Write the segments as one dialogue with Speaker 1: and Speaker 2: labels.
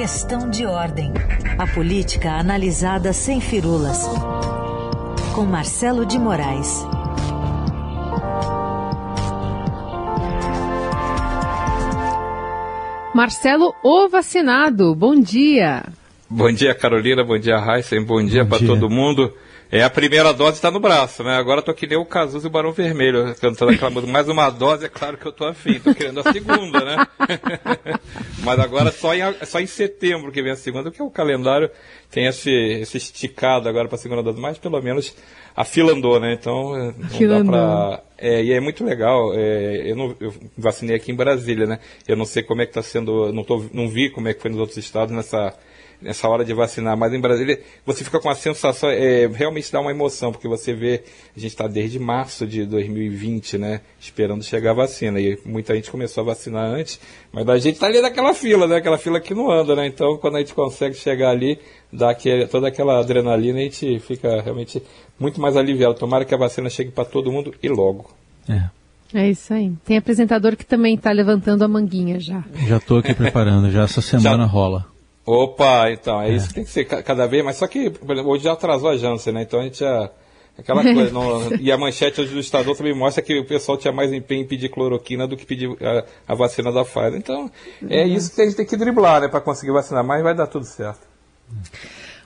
Speaker 1: Questão de ordem. A política analisada sem firulas. Com Marcelo de Moraes.
Speaker 2: Marcelo, o vacinado, bom dia.
Speaker 3: Bom dia, Carolina, bom dia, Raíssa, bom dia para todo mundo. É, a primeira dose está no braço, né? Agora tô que nem o Cazuza e o Barão Vermelho, cantando aquela música. Mais uma dose, é claro que eu tô afim, tô querendo a segunda, né? Mas agora só em, só em setembro que vem a segunda, porque o calendário tem esse, esse esticado agora para a segunda dose, mas pelo menos a fila andou, né? Então não fila dá para. É, e é muito legal. É, eu, não, eu vacinei aqui em Brasília, né? Eu não sei como é que está sendo, não, tô, não vi como é que foi nos outros estados nessa nessa hora de vacinar. Mas em Brasília você fica com a sensação, é, realmente dá uma emoção, porque você vê, a gente está desde março de 2020, né, esperando chegar a vacina. E muita gente começou a vacinar antes, mas a gente está ali naquela fila, né, aquela fila que não anda, né. Então quando a gente consegue chegar ali, dá aquele, toda aquela adrenalina, a gente fica realmente muito mais aliviado. Tomara que a vacina chegue para todo mundo e logo.
Speaker 2: É. É isso aí. Tem apresentador que também está levantando a manguinha já.
Speaker 4: Já estou aqui preparando, já essa semana já, rola.
Speaker 3: Opa, então, é, é, isso que tem que ser cada vez mais. Só que, por exemplo, hoje já atrasou a Janssen, né? Então a gente já. Aquela coisa. Não, e a manchete hoje do Estadão também mostra que o pessoal tinha mais empenho em pedir cloroquina do que pedir a, a vacina da Pfizer. Então, é uhum. isso que a gente tem que driblar, né? Para conseguir vacinar mais, vai dar tudo certo.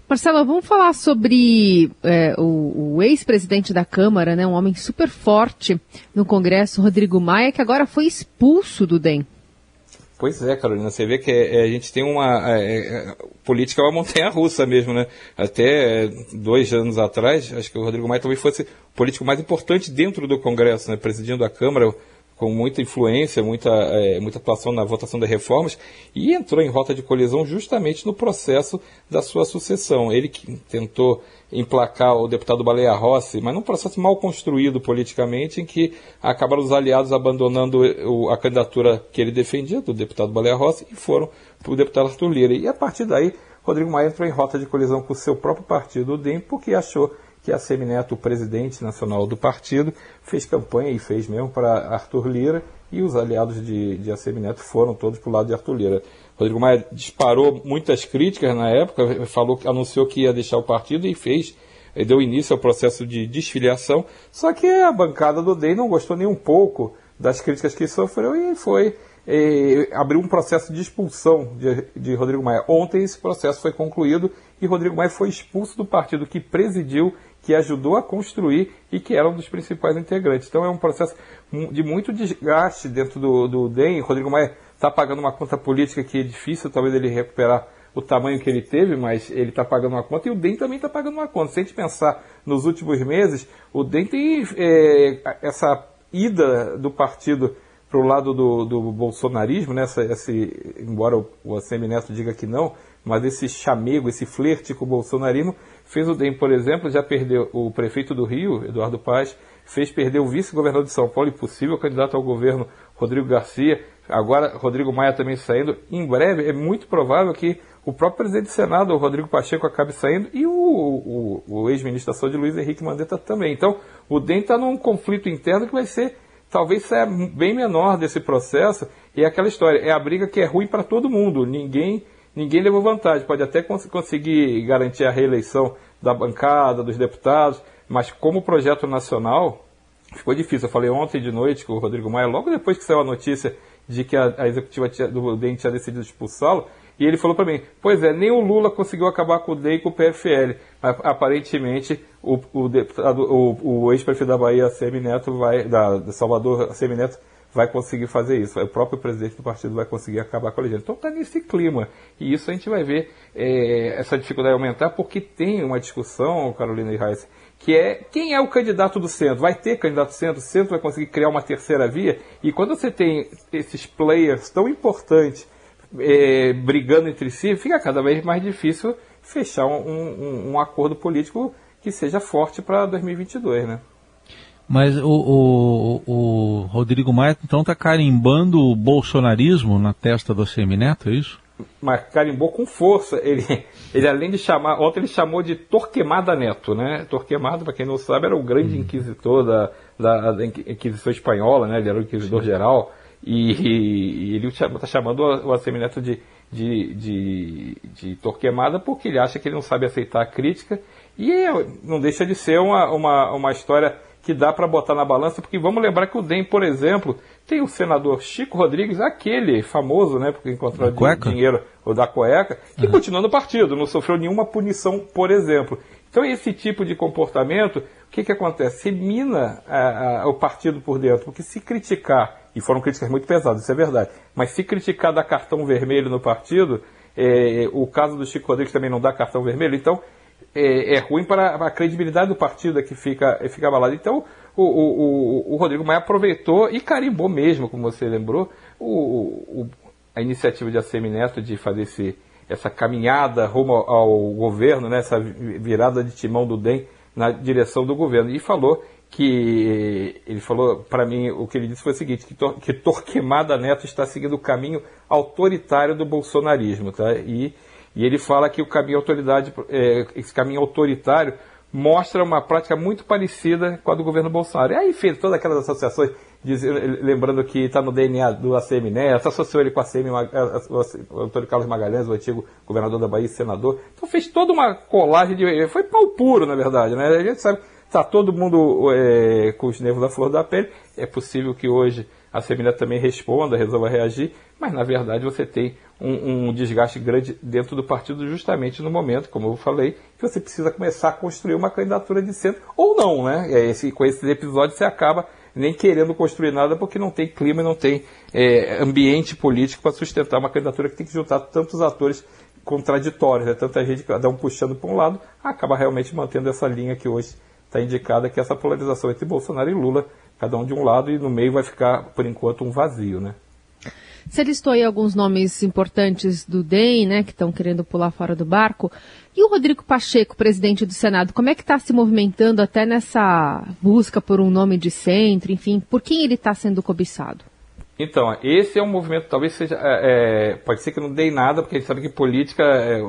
Speaker 2: Marcelo, vamos falar sobre é, o, o ex-presidente da Câmara, né, um homem super forte no Congresso, Rodrigo Maia, que agora foi expulso do DEM.
Speaker 3: Pois é, Carolina, você vê que é, é, a gente tem uma. É, é, política é uma montanha russa mesmo, né? Até dois anos atrás, acho que o Rodrigo Maia talvez fosse o político mais importante dentro do Congresso, né? Presidindo a Câmara com muita influência, muita, é, muita atuação na votação das reformas, e entrou em rota de colisão justamente no processo da sua sucessão. Ele que tentou emplacar o deputado Baleia Rossi, mas num processo mal construído politicamente, em que acabaram os aliados abandonando o, a candidatura que ele defendia, do deputado Baleia Rossi, e foram para o deputado Arthur Lira. E a partir daí, Rodrigo Maia entrou em rota de colisão com o seu próprio partido, o DEM, porque achou que a Semineto, o presidente nacional do partido, fez campanha e fez mesmo para Arthur Lira e os aliados de, de Assemineto foram todos para o lado de Arthur Lira. Rodrigo Maia disparou muitas críticas na época, falou, anunciou que ia deixar o partido e fez, deu início ao processo de desfiliação, só que a bancada do DEI não gostou nem um pouco das críticas que sofreu e foi eh, abriu um processo de expulsão de, de Rodrigo Maia. Ontem esse processo foi concluído e Rodrigo Maia foi expulso do partido que presidiu que ajudou a construir e que era um dos principais integrantes. Então é um processo de muito desgaste dentro do, do DEM. Rodrigo Maia está pagando uma conta política que é difícil, talvez ele recuperar o tamanho que ele teve, mas ele está pagando uma conta e o DEM também está pagando uma conta. Se a gente pensar nos últimos meses, o DEM tem é, essa ida do partido para o lado do, do bolsonarismo, né? essa, esse, embora o, o Neto diga que não, mas esse chamego, esse flerte com o bolsonarismo, fez o DEM, por exemplo, já perdeu o prefeito do Rio, Eduardo Paz, fez perder o vice-governador de São Paulo e possível candidato ao governo, Rodrigo Garcia, agora Rodrigo Maia também saindo. Em breve, é muito provável que o próprio presidente do Senado, Rodrigo Pacheco, acabe saindo e o, o, o ex-ministro da Saúde, Luiz Henrique Mandetta, também. Então, o DEM está num conflito interno que vai ser, talvez, saia bem menor desse processo. E é aquela história, é a briga que é ruim para todo mundo. Ninguém ninguém levou vantagem. Pode até cons conseguir garantir a reeleição da bancada, dos deputados, mas como projeto nacional, ficou difícil. Eu falei ontem de noite com o Rodrigo Maia, logo depois que saiu a notícia de que a, a executiva tinha, do DEM tinha decidido expulsá-lo, e ele falou para mim: Pois é, nem o Lula conseguiu acabar com o DEM e com o PFL. Mas aparentemente o, o, o, o ex-prefeito da Bahia, Semineto, vai, da, de Salvador, Semineto, vai conseguir fazer isso. O próprio presidente do partido vai conseguir acabar com a legenda. Então está nesse clima. E isso a gente vai ver é, essa dificuldade aumentar, porque tem uma discussão, Carolina e Reis, que é quem é o candidato do centro. Vai ter candidato do centro, o centro vai conseguir criar uma terceira via. E quando você tem esses players tão importantes é, brigando entre si, fica cada vez mais difícil fechar um, um, um acordo político que seja forte para 2022, né?
Speaker 4: Mas o, o, o Rodrigo Maia então está carimbando o bolsonarismo na testa do Semineto, é isso?
Speaker 3: Mas carimbou com força. Ele, ele além de chamar, ontem ele chamou de Torquemada Neto, né? Torquemada, para quem não sabe, era o grande hum. inquisitor da, da, da, Inquisição Espanhola, né? Ele era o inquisidor Sim. geral. E, e ele está chamando o Assemineto de, de, de, de Torquemada porque ele acha que ele não sabe aceitar a crítica. E não deixa de ser uma, uma, uma história que dá para botar na balança, porque vamos lembrar que o DEM, por exemplo, tem o senador Chico Rodrigues, aquele famoso, né, porque encontrou dinheiro o da cueca, que uhum. continua no partido, não sofreu nenhuma punição, por exemplo. Então, esse tipo de comportamento, o que, que acontece? Se mina a, a, o partido por dentro, porque se criticar, e foram críticas muito pesadas, isso é verdade, mas se criticar dar cartão vermelho no partido, é, o caso do Chico Rodrigues também não dá cartão vermelho, então é, é ruim para a credibilidade do partido que fica, fica abalada. Então, o, o, o, Rodrigo Maia aproveitou e carimbou mesmo, como você lembrou, o, a iniciativa de ACM Neto de fazer esse, essa caminhada rumo ao, governo, né, essa virada de timão do DEM na direção do governo. E falou que ele falou para mim o que ele disse foi o seguinte que, que Torquemada Neto está seguindo o caminho autoritário do bolsonarismo, tá? E e ele fala que o caminho autoridade, é, esse caminho autoritário mostra uma prática muito parecida com a do governo Bolsonaro. E aí fez todas aquelas associações, diz, lembrando que está no DNA do ACM Neto, associou ele com a ACM, o Antônio Carlos Magalhães, o antigo governador da Bahia, senador. Então fez toda uma colagem de. Foi pau puro, na verdade. Né? A gente sabe, está todo mundo é, com os nervos da flor da pele. É possível que hoje a Neto também responda, resolva reagir, mas na verdade você tem um, um, desgaste grande dentro do partido, justamente no momento, como eu falei, que você precisa começar a construir uma candidatura de centro, ou não, né? Esse, com esses episódios você acaba nem querendo construir nada porque não tem clima e não tem é, ambiente político para sustentar uma candidatura que tem que juntar tantos atores contraditórios, né? tanta gente, cada um puxando para um lado, acaba realmente mantendo essa linha que hoje está indicada, que é essa polarização entre Bolsonaro e Lula, cada um de um lado, e no meio vai ficar, por enquanto, um vazio, né?
Speaker 2: Você listou aí alguns nomes importantes do DEM, né, que estão querendo pular fora do barco. E o Rodrigo Pacheco, presidente do Senado, como é que está se movimentando até nessa busca por um nome de centro, enfim, por quem ele está sendo cobiçado?
Speaker 3: Então, esse é um movimento, talvez seja, é, é pode ser que não dê nada, porque a gente sabe que política é,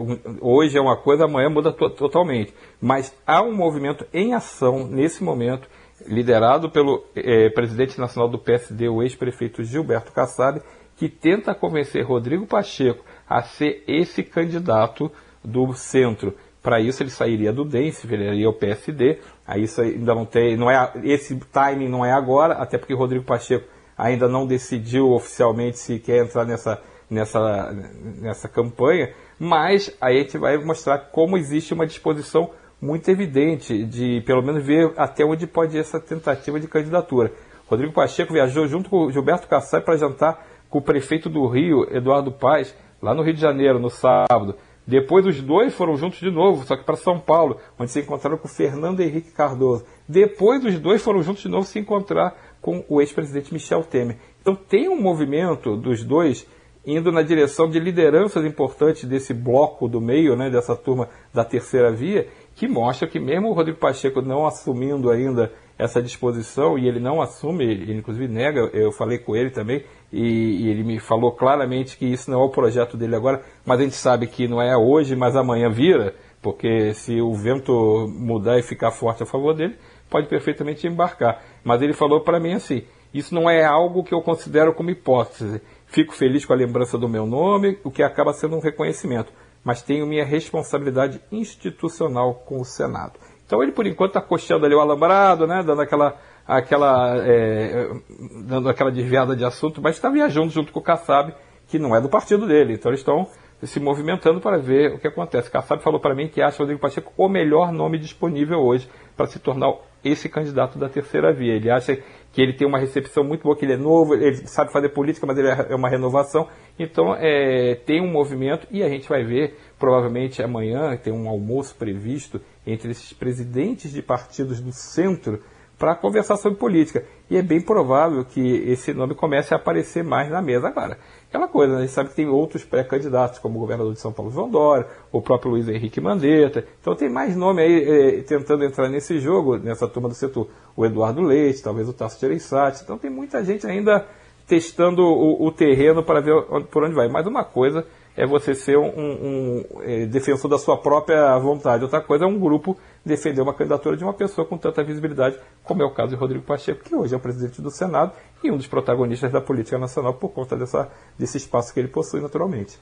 Speaker 3: hoje é uma coisa, amanhã muda to totalmente. Mas há um movimento em ação nesse momento, liderado pelo é, presidente nacional do PSD, o ex-prefeito Gilberto Kassab, que tenta convencer Rodrigo Pacheco a ser esse candidato do centro. Para isso ele sairia do DEM, se viraria ao PSD. Aí isso ainda não tem, não é esse timing não é agora, até porque Rodrigo Pacheco ainda não decidiu oficialmente se quer entrar nessa nessa nessa campanha, mas aí a gente vai mostrar como existe uma disposição muito evidente de pelo menos ver até onde pode ir essa tentativa de candidatura. Rodrigo Pacheco viajou junto com Gilberto Kassai para jantar com o prefeito do Rio, Eduardo Paz, lá no Rio de Janeiro, no sábado. Depois os dois foram juntos de novo, só que para São Paulo, onde se encontraram com Fernando Henrique Cardoso. Depois os dois foram juntos de novo se encontrar com o ex-presidente Michel Temer. Então tem um movimento dos dois indo na direção de lideranças importantes desse bloco do meio, né, dessa turma da terceira via, que mostra que mesmo o Rodrigo Pacheco não assumindo ainda essa disposição, e ele não assume, ele inclusive nega, eu falei com ele também, e, e, ele me falou claramente que isso não é o projeto dele agora, mas a gente sabe que não é hoje, mas amanhã vira, porque se o vento mudar e ficar forte a favor dele, pode perfeitamente embarcar. Mas ele falou para mim assim: isso não é algo que eu considero como hipótese. Fico feliz com a lembrança do meu nome, o que acaba sendo um reconhecimento, mas tenho minha responsabilidade institucional com o Senado. Então ele, por enquanto, está coxando ali o alambrado, né, dando aquela, aquela, é, dando aquela desviada de assunto, mas está viajando junto com o Kassab, que não é do partido dele. Então eles estão se movimentando para ver o que acontece. Kassab falou para mim que acha Rodrigo Pacheco o melhor nome disponível hoje para se tornar esse candidato da terceira via. Ele acha que ele tem uma recepção muito boa, que ele é novo, ele sabe fazer política, mas ele é, é uma renovação. Então é, tem um movimento e a gente vai ver, provavelmente amanhã, tem um almoço previsto entre esses presidentes de partidos do centro para conversar sobre política. E é bem provável que esse nome comece a aparecer mais na mesa agora. Aquela coisa, né? a gente sabe que tem outros pré-candidatos, como o governador de São Paulo, João Dória, o próprio Luiz Henrique Mandetta. Então tem mais nome aí é, tentando entrar nesse jogo, nessa turma do setor. O Eduardo Leite, talvez o Tasso Gereissati. Então tem muita gente ainda testando o, o terreno para ver por onde vai. Mas uma coisa é você ser um, um, é, defensor da sua própria vontade. Outra coisa é um grupo defender uma candidatura de uma pessoa com tanta visibilidade, como é o caso de Rodrigo Pacheco, que hoje é o presidente do Senado e um dos protagonistas da política nacional por conta dessa, desse espaço que ele possui naturalmente.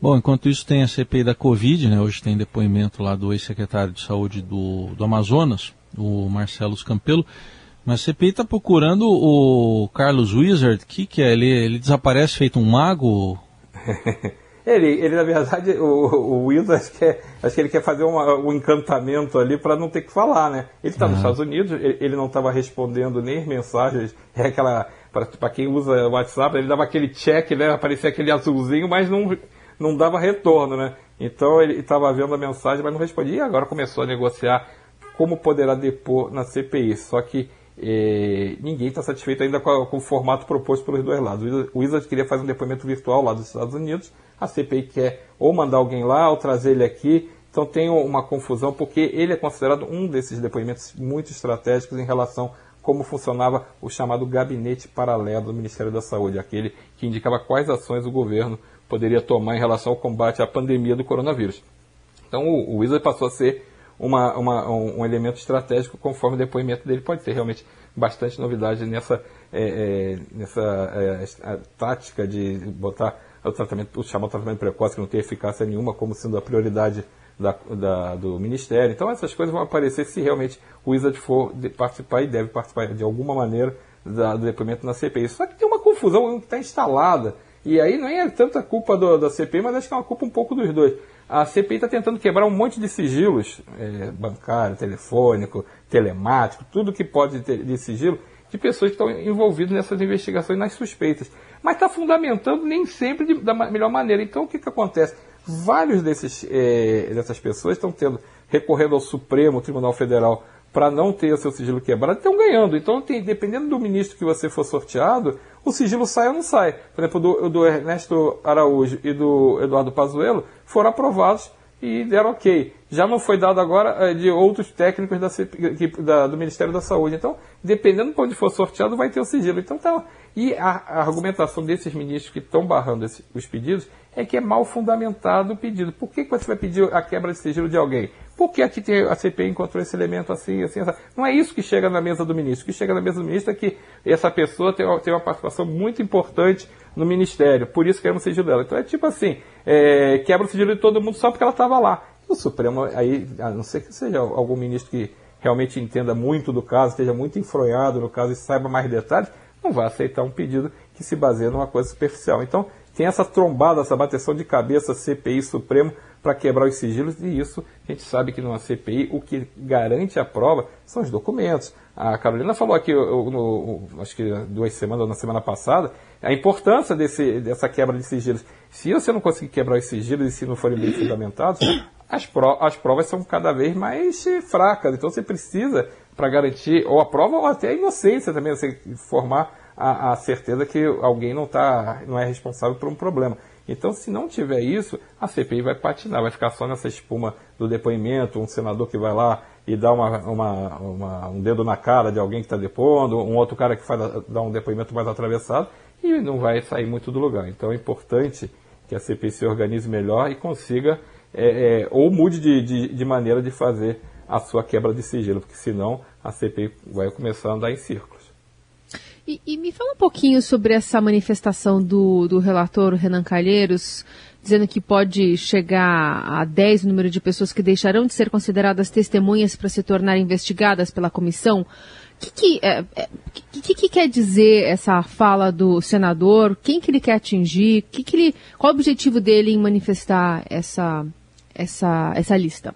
Speaker 4: Bom, enquanto isso tem a CPI da Covid, né? Hoje tem depoimento lá do ex-secretário de Saúde do, do Amazonas, o Marcelo Campelo. Mas a CPI está procurando o Carlos Wizard, que, que é? Ele, ele desaparece feito um mago?
Speaker 3: ele, ele, na verdade, o, o Wizard, acho que, é, acho que ele quer fazer uma, um encantamento ali para não ter que falar, né? Ele está uhum. nos Estados Unidos, ele, ele não estava respondendo nem mensagens, é aquela, para quem usa o WhatsApp, ele dava aquele check, né? Aparecia aquele azulzinho, mas não, não dava retorno, né? Então ele estava vendo a mensagem, mas não respondia, e agora começou a negociar como poderá depor na CPI. Só que ninguém está satisfeito ainda com, a, com, o formato proposto pelos dois lados. O Wizard queria fazer um depoimento virtual lá dos Estados Unidos, a CPI quer ou mandar alguém lá ou trazer ele aqui. Então tem uma confusão, porque ele é considerado um desses depoimentos muito estratégicos em relação como funcionava o chamado gabinete paralelo do Ministério da Saúde, aquele que indicava quais ações o governo poderia tomar em relação ao combate à pandemia do coronavírus. Então o, o Wizard passou a ser uma, uma, um, um, elemento estratégico conforme o depoimento dele pode ter realmente bastante novidade nessa, é, é, nessa é, tática de botar o tratamento, o chamado tratamento precoce que não tem eficácia nenhuma como sendo a prioridade da, da, do Ministério. Então essas coisas vão aparecer se realmente o Wizard for participar e deve participar de alguma maneira da, do depoimento na CPI. Só que tem uma confusão que está instalada. E aí não é tanta culpa do, da CPI, mas acho que é uma culpa um pouco dos dois a CPI está tentando quebrar um monte de sigilos, é, bancário, telefônico, telemático, tudo que pode ter de sigilo, de pessoas que estão envolvidas nessas investigações, nas suspeitas. Mas está fundamentando nem sempre de, da melhor maneira. Então, o que, que acontece? Vários desses, é, dessas pessoas estão tendo, recorrendo ao Supremo Tribunal Federal para não ter o seu sigilo quebrado, estão ganhando. Então, tem, dependendo do ministro que você for sorteado, o sigilo sai ou não sai. Por exemplo, do, do Ernesto Araújo e do Eduardo Pazuello foram aprovados e deram ok. Já não foi dado agora eh, de outros técnicos da, da, do Ministério da Saúde. Então, dependendo de onde for sorteado, vai ter o sigilo. Então, tá, e a, a argumentação desses ministros que estão barrando esse, os pedidos é que é mal fundamentado o pedido. Por que, que você vai pedir a quebra de sigilo de alguém? Porque aqui tem, a CPI encontrou esse elemento assim, assim, assim. Não é isso que chega na mesa do ministro. O que chega na mesa do ministro é que essa pessoa tem, tem uma participação muito importante no ministério. Por isso queremos o sigilo dela. Então é tipo assim, é, quebra o sigilo de todo mundo só porque ela estava lá. O Supremo, aí, a não ser que seja algum ministro que realmente entenda muito do caso, esteja muito enfronhado no caso e saiba mais detalhes, não vai aceitar um pedido que se baseia numa coisa superficial. Então, tem essa trombada, essa bateção de cabeça CPI Supremo para quebrar os sigilos, e isso a gente sabe que numa CPI o que garante a prova são os documentos. A Carolina falou aqui, eu, no, acho que duas semanas ou na semana passada, a importância desse, dessa quebra de sigilos. Se você não conseguir quebrar os sigilos e se não forem bem fundamentados, as, pro, as provas são cada vez mais fracas. Então você precisa, para garantir ou a prova ou até a inocência também, você formar a, a certeza que alguém não, tá, não é responsável por um problema. Então, se não tiver isso, a CPI vai patinar, vai ficar só nessa espuma do depoimento, um senador que vai lá e dá uma, uma, uma, um dedo na cara de alguém que está depondo, um outro cara que faz, dá um depoimento mais atravessado e não vai sair muito do lugar. Então, é importante que a CPI se organize melhor e consiga, é, é, ou mude de, de, de maneira de fazer a sua quebra de sigilo, porque senão a CPI vai começar a andar em círculo.
Speaker 2: E, e, me fala um pouquinho sobre essa manifestação do, do relator Renan Calheiros, dizendo que pode chegar a 10 o número de pessoas que deixarão de ser consideradas testemunhas para se tornarem investigadas pela comissão. O que, que, é, é, que, que, quer dizer essa fala do senador? Quem que ele quer atingir? Que que ele, qual o objetivo dele em manifestar essa, essa, essa lista?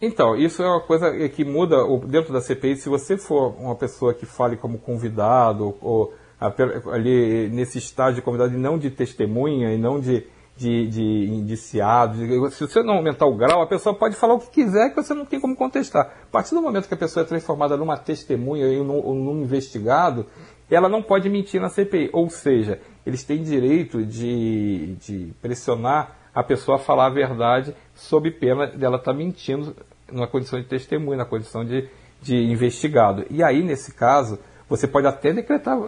Speaker 3: Então, isso é uma coisa que muda dentro da CPI. Se você for uma pessoa que fale como convidado, ou ali nesse estágio de convidado e não de testemunha e não de, de, de indiciado, se você não aumentar o grau, a pessoa pode falar o que quiser que você não tem como contestar. A partir do momento que a pessoa é transformada numa testemunha ou num, investigado, ela não pode mentir na CPI. Ou seja, eles têm direito de, de pressionar a pessoa falar a verdade sob pena dela estar tá mentindo na condição de testemunha, na condição de, de investigado. E aí, nesse caso, você pode até decretar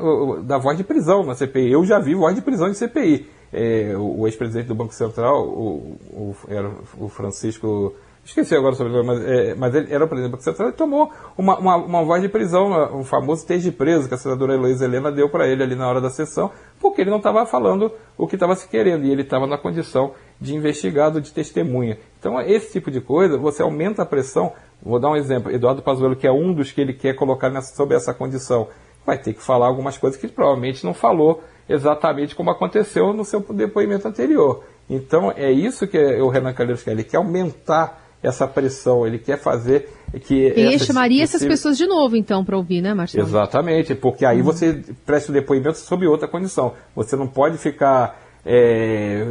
Speaker 3: da voz de prisão na CPI. Eu já vi voz de prisão em CPI. é, o ex-presidente do Banco Central, o, o, era o Francisco esqueci agora sobre mas, é, mas ele era o presidente do Banco Central, ele tomou uma, uma, uma voz de prisão, o famoso de preso que a senadora Heloísa Helena deu para ele ali na hora da sessão, porque ele não estava falando o que estava se querendo, e ele estava na condição de investigado, de testemunha. Então, esse tipo de coisa, você aumenta a pressão. Vou dar um exemplo. Eduardo Pazuello, que é um dos que ele quer colocar nessa, sob essa condição, vai ter que falar algumas coisas que provavelmente não falou exatamente como aconteceu no seu depoimento anterior. Então, é isso que o Renan Calheiros quer. Ele quer aumentar essa pressão, ele quer fazer que.
Speaker 2: E essas, chamaria essas pessoas de novo, então, para ouvir, né, Marcelo?
Speaker 3: Exatamente, porque aí uhum. você presta o depoimento sob outra condição. Você não pode ficar é,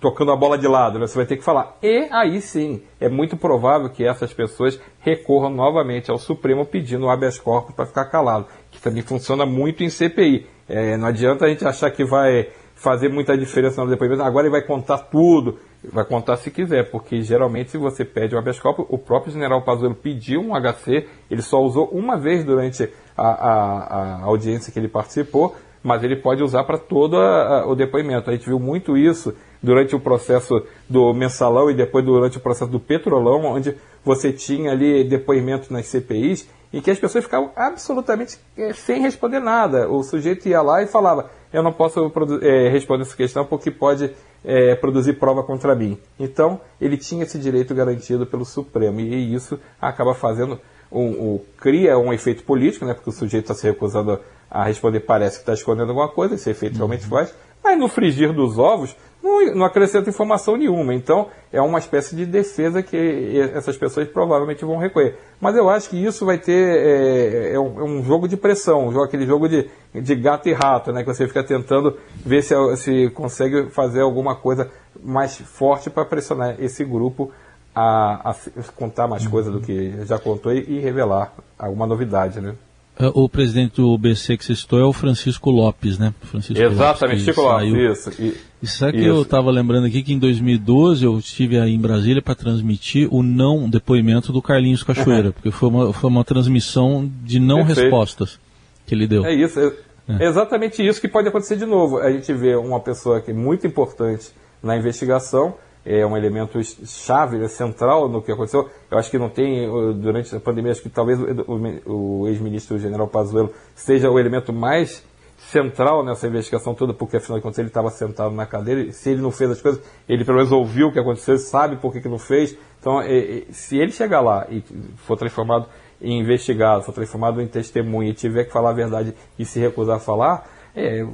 Speaker 3: tocando a bola de lado, né? você vai ter que falar. E aí sim, é muito provável que essas pessoas recorram novamente ao Supremo pedindo o habeas corpus para ficar calado, que também funciona muito em CPI. É, não adianta a gente achar que vai fazer muita diferença no depoimento, agora ele vai contar tudo, vai contar se quiser, porque geralmente se você pede um habeas corpus, o próprio general Pazuello pediu um HC, ele só usou uma vez durante a, a, a audiência que ele participou, mas ele pode usar para todo a, o depoimento. A gente viu muito isso durante o processo do mensalão e depois durante o processo do petrolão, onde você tinha ali depoimentos nas CPIs em que as pessoas ficavam absolutamente é, sem responder nada. O sujeito ia lá e falava: Eu não posso é, responder essa questão porque pode é, produzir prova contra mim. Então, ele tinha esse direito garantido pelo Supremo e isso acaba fazendo. Um, um, cria um efeito político, né, porque o sujeito está se recusando a responder parece que está escondendo alguma coisa, esse efeito realmente faz, mas no frigir dos ovos não, não, acrescenta informação nenhuma. Então é uma espécie de defesa que essas pessoas provavelmente vão recorrer. Mas eu acho que isso vai ter é, é, um, é jogo de pressão, aquele jogo de, de gato e rato, né, que você fica tentando ver se, se consegue fazer alguma coisa mais forte para pressionar esse grupo a, a, contar mais coisas do que já contou e, e revelar alguma novidade, né?
Speaker 4: É, o presidente do BC que você citou é o Francisco Lopes, né? Francisco
Speaker 3: Exatamente, Chico Lopes, isso.
Speaker 4: E, sabe que eu estava lembrando aqui que em 2012 eu estive aí em Brasília para transmitir o não depoimento do Carlinhos Cachoeira, porque foi uma, foi uma transmissão de não Perfeito. respostas que ele deu.
Speaker 3: É isso, é, é exatamente isso que pode acontecer de novo. A gente vê uma pessoa que é muito importante na investigação é um elemento chave, né, central no que aconteceu. Eu acho que não tem, durante a pandemia, acho que talvez o, o ex-ministro General Pazuello seja o elemento mais central nessa investigação toda, porque afinal de contas ele estava sentado na cadeira, se ele não fez as coisas, ele pelo menos ouviu o que aconteceu, sabe por que, que não fez. Então, é, é, se ele chegar lá e for transformado em investigado, for transformado em testemunha e tiver que falar a verdade e se recusar a falar, é,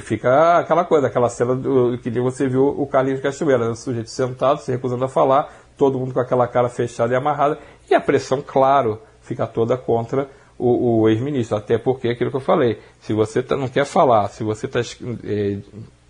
Speaker 3: fica aquela coisa, aquela cena do, que você viu o Carlinhos Cachoeira, o sujeito sentado, se recusando a falar, todo mundo com aquela cara fechada e amarrada, e a pressão, claro, fica toda contra o, o ex-ministro. Até porque, aquilo que eu falei, se você tá, não quer falar, se você está é,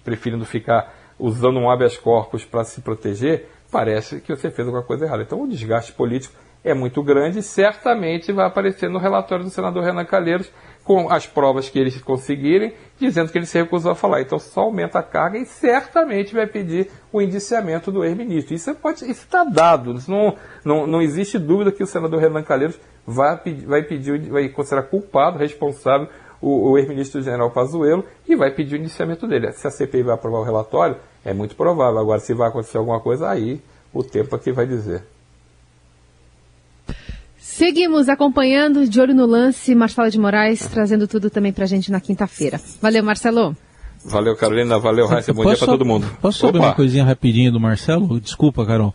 Speaker 3: preferindo ficar usando um habeas corpus para se proteger, parece que você fez alguma coisa errada. Então, o desgaste político é muito grande e certamente vai aparecer no relatório do senador Renan Calheiros com as provas que eles conseguirem, dizendo que ele se recusou a falar. Então só aumenta a carga e certamente vai pedir o indiciamento do ex-ministro. Isso está dado. Isso não, não, não existe dúvida que o senador Renan Calheiros vai, vai pedir, vai considerar culpado, responsável o, o ex-ministro general Pazuello e vai pedir o indiciamento dele. Se a CPI vai aprovar o relatório, é muito provável. Agora, se vai acontecer alguma coisa, aí o tempo aqui é vai dizer.
Speaker 2: Seguimos acompanhando, de olho no lance, Marcelo de Moraes trazendo tudo também pra gente na quinta-feira. Valeu, Marcelo.
Speaker 3: Valeu, Carolina. Valeu, Raíssa. Bom dia pra todo mundo.
Speaker 4: Posso saber uma coisinha rapidinho do Marcelo? Desculpa, Carol.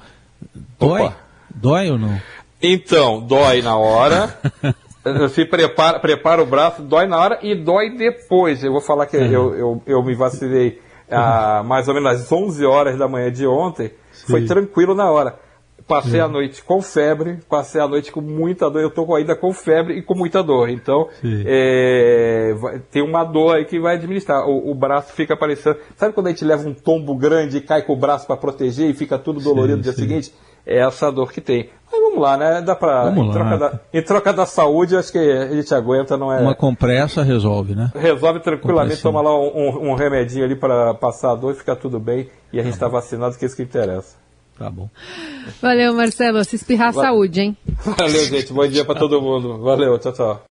Speaker 4: Dói? Opa. Dói ou não?
Speaker 3: Então, dói na hora. Se prepara, prepara o braço, dói na hora e dói depois. Eu vou falar que uhum. eu, eu, eu me vacilei ah, mais ou menos às 11 horas da manhã de ontem. Sim. Foi tranquilo na hora. Passei a noite com febre, passei a noite com muita dor. Eu estou ainda com febre e com muita dor. Então, é, vai, tem uma dor aí que vai administrar. O, o, braço fica parecendo. Sabe quando a gente leva um tombo grande e cai com o braço para proteger e fica tudo dolorido sim, no dia sim. seguinte? É essa dor que tem. Mas vamos lá, né? Dá pra. Em troca, da, em troca, da, saúde, acho que a gente aguenta, não é.
Speaker 4: Uma compressa resolve, né?
Speaker 3: Resolve tranquilamente, toma lá um, um, remedinho ali para passar a dor e ficar tudo bem. E a gente está vacinado, que é isso que interessa.
Speaker 4: Tá bom.
Speaker 2: Valeu, Marcelo. Se espirrar, saúde, hein?
Speaker 3: Valeu, gente. Bom dia para todo mundo. Valeu, tchau, tchau.